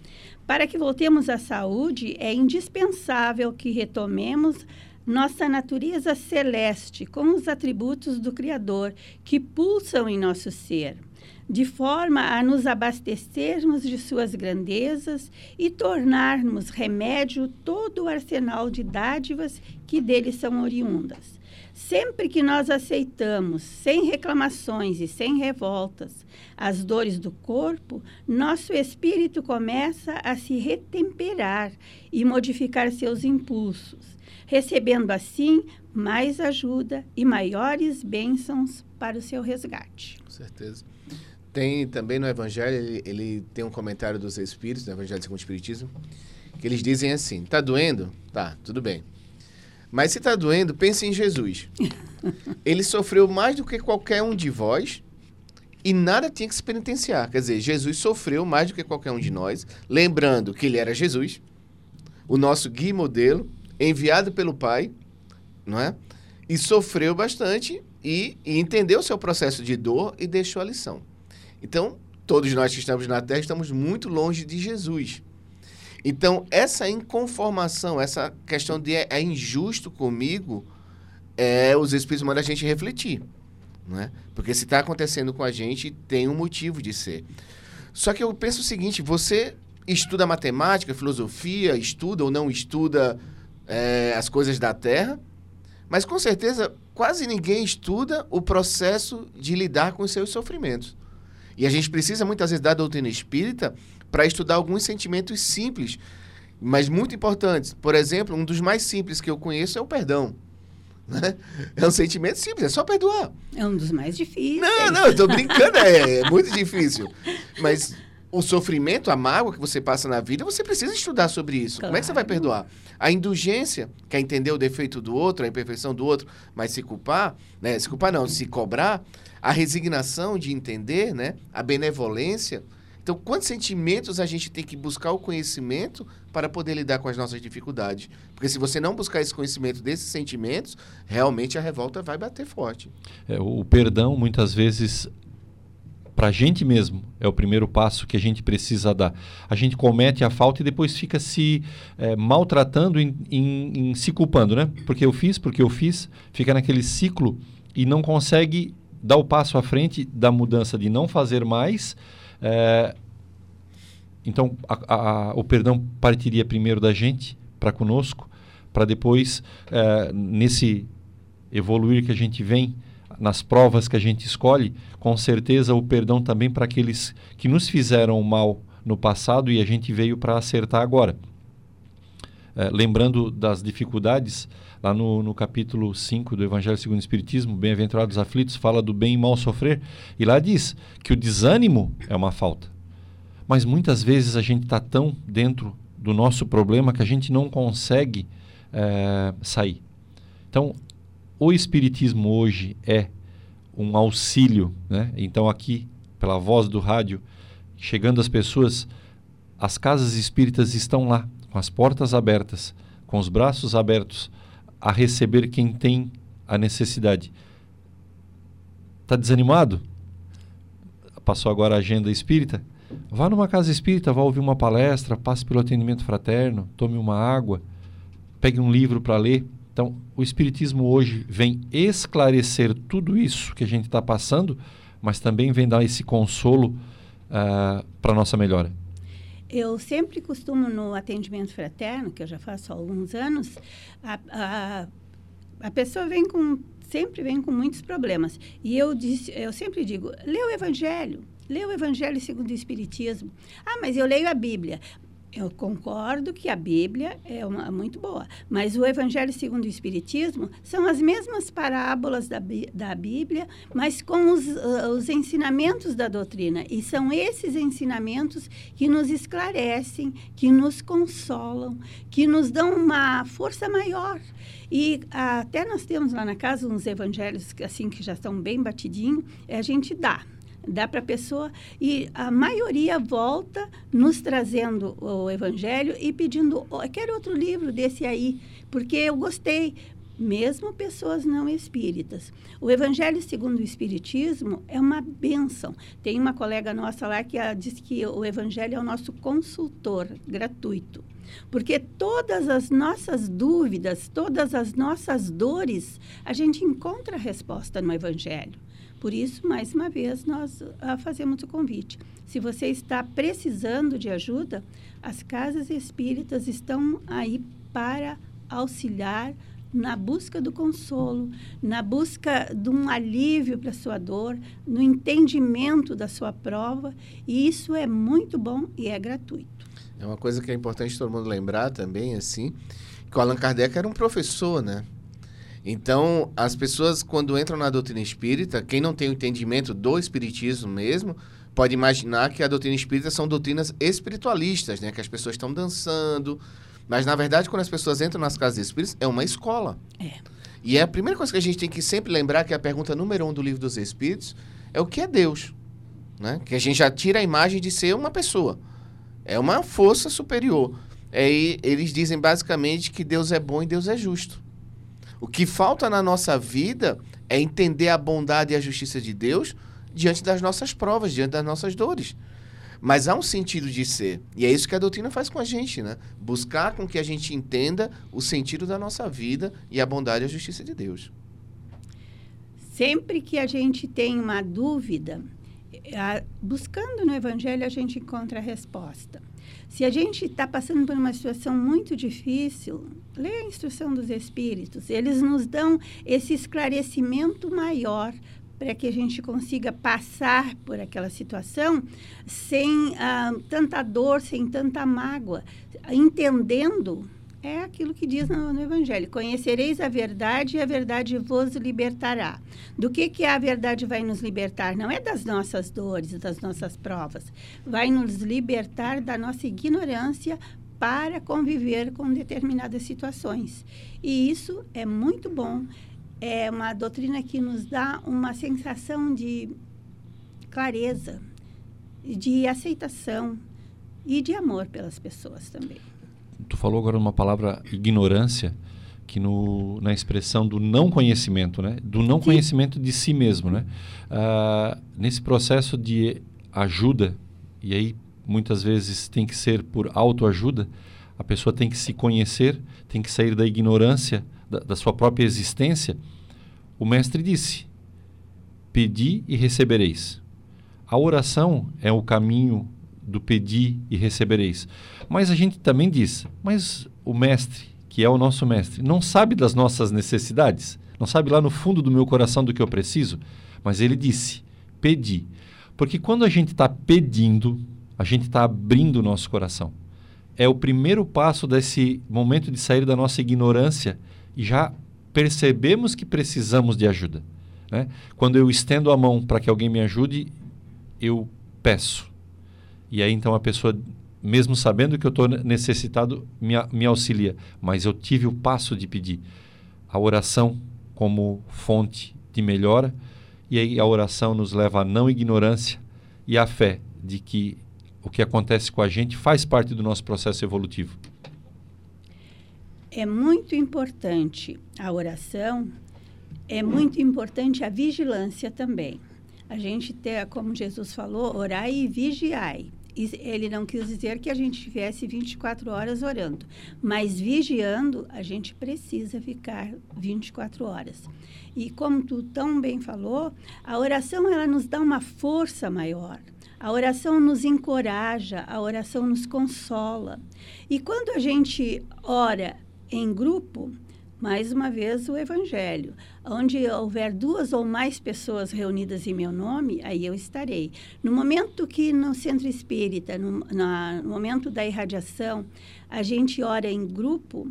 Para que voltemos à saúde, é indispensável que retomemos nossa natureza celeste com os atributos do Criador que pulsam em nosso ser, de forma a nos abastecermos de suas grandezas e tornarmos remédio todo o arsenal de dádivas que dele são oriundas. Sempre que nós aceitamos, sem reclamações e sem revoltas, as dores do corpo, nosso espírito começa a se retemperar e modificar seus impulsos, recebendo assim mais ajuda e maiores bênçãos para o seu resgate. Com certeza. Tem também no Evangelho, ele, ele tem um comentário dos Espíritos, no Evangelho segundo o Espiritismo, que eles dizem assim: tá doendo? Tá, tudo bem. Mas se está doendo, pense em Jesus. Ele sofreu mais do que qualquer um de vós e nada tinha que se penitenciar. Quer dizer, Jesus sofreu mais do que qualquer um de nós, lembrando que ele era Jesus, o nosso guia modelo, enviado pelo Pai, não é? E sofreu bastante e, e entendeu o seu processo de dor e deixou a lição. Então, todos nós que estamos na Terra estamos muito longe de Jesus. Então, essa inconformação, essa questão de é, é injusto comigo, é, os Espíritos mandam a gente refletir. Né? Porque se está acontecendo com a gente, tem um motivo de ser. Só que eu penso o seguinte: você estuda matemática, filosofia, estuda ou não estuda é, as coisas da Terra, mas com certeza quase ninguém estuda o processo de lidar com os seus sofrimentos. E a gente precisa muitas vezes da doutrina espírita para estudar alguns sentimentos simples, mas muito importantes. Por exemplo, um dos mais simples que eu conheço é o perdão. Né? É um sentimento simples, é só perdoar. É um dos mais difíceis. Não, não, eu tô brincando, é, é muito difícil. Mas o sofrimento, a mágoa que você passa na vida, você precisa estudar sobre isso. Claro. Como é que você vai perdoar? A indulgência, que é entender o defeito do outro, a imperfeição do outro, mas se culpar, né? Se culpar não, se cobrar. A resignação de entender, né? A benevolência. Então, quantos sentimentos a gente tem que buscar o conhecimento para poder lidar com as nossas dificuldades? Porque se você não buscar esse conhecimento desses sentimentos, realmente a revolta vai bater forte. É, o perdão, muitas vezes, para a gente mesmo, é o primeiro passo que a gente precisa dar. A gente comete a falta e depois fica se é, maltratando, em, em, em se culpando, né? Porque eu fiz, porque eu fiz, fica naquele ciclo e não consegue dar o passo à frente da mudança de não fazer mais. É, então, a, a, o perdão partiria primeiro da gente para conosco, para depois, é, nesse evoluir que a gente vem, nas provas que a gente escolhe, com certeza o perdão também para aqueles que nos fizeram mal no passado e a gente veio para acertar agora. É, lembrando das dificuldades, lá no, no capítulo 5 do Evangelho segundo o Espiritismo, Bem-aventurados aflitos, fala do bem e mal sofrer, e lá diz que o desânimo é uma falta. Mas muitas vezes a gente está tão dentro do nosso problema que a gente não consegue é, sair. Então, o Espiritismo hoje é um auxílio, né? Então, aqui, pela voz do rádio, chegando às pessoas, as casas espíritas estão lá, com as portas abertas, com os braços abertos a receber quem tem a necessidade. Está desanimado? Passou agora a agenda espírita? Vá numa casa espírita, vá ouvir uma palestra, passe pelo atendimento fraterno, tome uma água, pegue um livro para ler. Então, o Espiritismo hoje vem esclarecer tudo isso que a gente está passando, mas também vem dar esse consolo uh, ah, para a nossa melhora. Eu sempre costumo, no atendimento fraterno, que eu já faço há alguns anos, a, a, a pessoa vem com sempre vem com muitos problemas. E eu, disse, eu sempre digo, lê o Evangelho, lê o Evangelho segundo o Espiritismo. Ah, mas eu leio a Bíblia. Eu concordo que a Bíblia é uma, muito boa, mas o Evangelho segundo o Espiritismo são as mesmas parábolas da, da Bíblia, mas com os, uh, os ensinamentos da doutrina. E são esses ensinamentos que nos esclarecem, que nos consolam, que nos dão uma força maior. E até nós temos lá na casa uns evangelhos assim que já estão bem batidinhos, a gente dá dá para a pessoa e a maioria volta nos trazendo o evangelho e pedindo quero outro livro desse aí porque eu gostei mesmo pessoas não espíritas. O Evangelho segundo o Espiritismo é uma benção. Tem uma colega nossa lá que diz que o Evangelho é o nosso consultor gratuito. Porque todas as nossas dúvidas, todas as nossas dores, a gente encontra resposta no Evangelho. Por isso, mais uma vez, nós uh, fazemos o convite. Se você está precisando de ajuda, as casas espíritas estão aí para auxiliar na busca do consolo, na busca de um alívio para a sua dor, no entendimento da sua prova, e isso é muito bom e é gratuito. É uma coisa que é importante todo mundo lembrar também, assim, que o Allan Kardec era um professor, né? Então, as pessoas, quando entram na doutrina espírita, quem não tem o entendimento do espiritismo mesmo, pode imaginar que a doutrina espírita são doutrinas espiritualistas, né? Que as pessoas estão dançando. Mas, na verdade, quando as pessoas entram nas casas espíritas, é uma escola. É. E é a primeira coisa que a gente tem que sempre lembrar, que é a pergunta número um do livro dos Espíritos, é o que é Deus. Né? Que a gente já tira a imagem de ser uma pessoa. É uma força superior. É, eles dizem basicamente que Deus é bom e Deus é justo. O que falta na nossa vida é entender a bondade e a justiça de Deus diante das nossas provas, diante das nossas dores. Mas há um sentido de ser. E é isso que a doutrina faz com a gente, né? Buscar com que a gente entenda o sentido da nossa vida e a bondade e a justiça de Deus. Sempre que a gente tem uma dúvida, buscando no Evangelho a gente encontra a resposta. Se a gente está passando por uma situação muito difícil, leia a instrução dos Espíritos. Eles nos dão esse esclarecimento maior para que a gente consiga passar por aquela situação sem ah, tanta dor, sem tanta mágoa, entendendo é aquilo que diz no, no, Evangelho: conhecereis a verdade e a verdade vos libertará. Do que, que a verdade vai nos libertar? Não é das nossas dores, das nossas provas. Vai nos libertar da nossa ignorância para conviver com determinadas situações. E isso é muito bom. É uma doutrina que nos dá uma sensação de clareza, de aceitação e de amor pelas pessoas também. Tu falou agora uma palavra ignorância, que no, na expressão do não conhecimento, né? Do não Sim. conhecimento de si mesmo, né? Ah, nesse processo de ajuda, e aí muitas vezes tem que ser por autoajuda, a pessoa tem que se conhecer, tem que sair da ignorância da, da sua própria existência. O mestre disse: Pedi e recebereis. A oração é o caminho do pedir e recebereis. Mas a gente também diz: Mas o mestre, que é o nosso mestre, não sabe das nossas necessidades? Não sabe lá no fundo do meu coração do que eu preciso? Mas ele disse: Pedi. Porque quando a gente está pedindo, a gente está abrindo o nosso coração. É o primeiro passo desse momento de sair da nossa ignorância e já percebemos que precisamos de ajuda. Né? Quando eu estendo a mão para que alguém me ajude, eu peço. E aí então a pessoa, mesmo sabendo que eu estou necessitado, me, me auxilia. Mas eu tive o passo de pedir. A oração como fonte de melhora, e aí a oração nos leva à não ignorância e à fé de que o que acontece com a gente faz parte do nosso processo evolutivo. É muito importante a oração, é muito importante a vigilância também. A gente ter, como Jesus falou, orai e vigiai. Ele não quis dizer que a gente tivesse 24 horas orando, mas vigiando, a gente precisa ficar 24 horas. E como tu tão bem falou, a oração ela nos dá uma força maior. A oração nos encoraja, a oração nos consola. E quando a gente ora em grupo, mais uma vez o Evangelho. Onde houver duas ou mais pessoas reunidas em meu nome, aí eu estarei. No momento que no centro espírita, no, na, no momento da irradiação, a gente ora em grupo,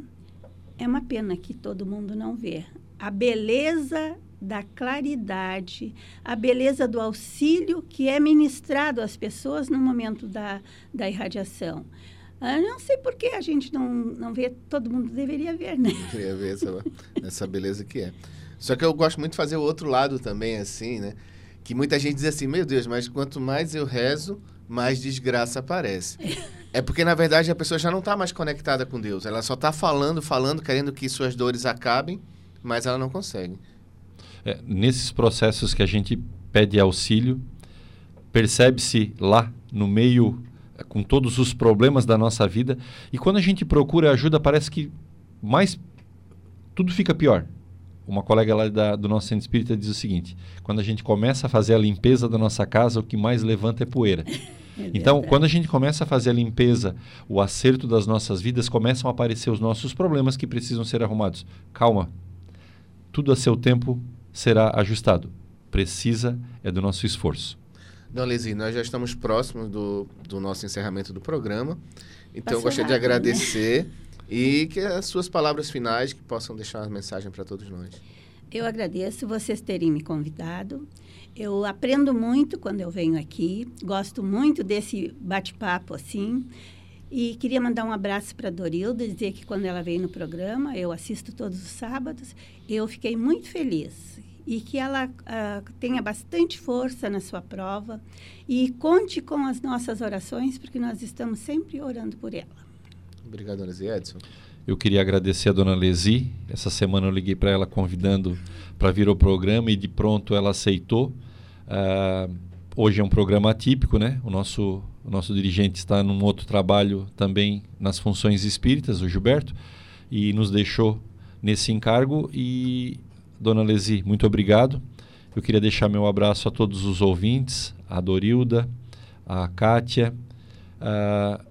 é uma pena que todo mundo não vê. A beleza da claridade, a beleza do auxílio que é ministrado às pessoas no momento da, da irradiação. Eu não sei por que a gente não, não vê, todo mundo deveria ver, né? Deveria ver essa, essa beleza que é. Só que eu gosto muito de fazer o outro lado também, assim, né? Que muita gente diz assim, meu Deus, mas quanto mais eu rezo, mais desgraça aparece. É porque, na verdade, a pessoa já não está mais conectada com Deus. Ela só está falando, falando, querendo que suas dores acabem, mas ela não consegue. É, nesses processos que a gente pede auxílio, percebe-se lá no meio com todos os problemas da nossa vida. E quando a gente procura ajuda, parece que mais tudo fica pior. Uma colega lá da, do nosso centro espírita diz o seguinte: quando a gente começa a fazer a limpeza da nossa casa, o que mais levanta é poeira. É então, quando a gente começa a fazer a limpeza, o acerto das nossas vidas, começam a aparecer os nossos problemas que precisam ser arrumados. Calma, tudo a seu tempo será ajustado. Precisa é do nosso esforço. Dona Lesi, nós já estamos próximos do, do nosso encerramento do programa. Então, eu gostaria de né? agradecer né? e que as suas palavras finais que possam deixar uma mensagem para todos nós. Eu agradeço vocês terem me convidado. Eu aprendo muito quando eu venho aqui. Gosto muito desse bate-papo assim. E queria mandar um abraço para a Dorilda, dizer que quando ela veio no programa, eu assisto todos os sábados, eu fiquei muito feliz e que ela uh, tenha bastante força na sua prova e conte com as nossas orações, porque nós estamos sempre orando por ela. Obrigado, Dona Lesi. Edson. Eu queria agradecer a Dona Lesi. Essa semana eu liguei para ela convidando para vir ao programa e de pronto ela aceitou. Uh, hoje é um programa atípico, né? O nosso, o nosso dirigente está num outro trabalho também nas funções espíritas, o Gilberto, e nos deixou nesse encargo e Dona Lesi, muito obrigado. Eu queria deixar meu abraço a todos os ouvintes, a Dorilda, a Kátia. Uh,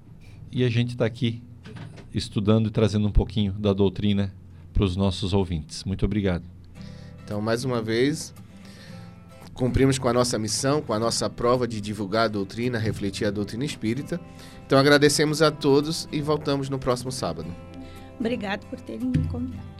e a gente está aqui estudando e trazendo um pouquinho da doutrina para os nossos ouvintes. Muito obrigado. Então, mais uma vez, cumprimos com a nossa missão, com a nossa prova de divulgar a doutrina, refletir a doutrina espírita. Então, agradecemos a todos e voltamos no próximo sábado. Obrigado por terem me convidado.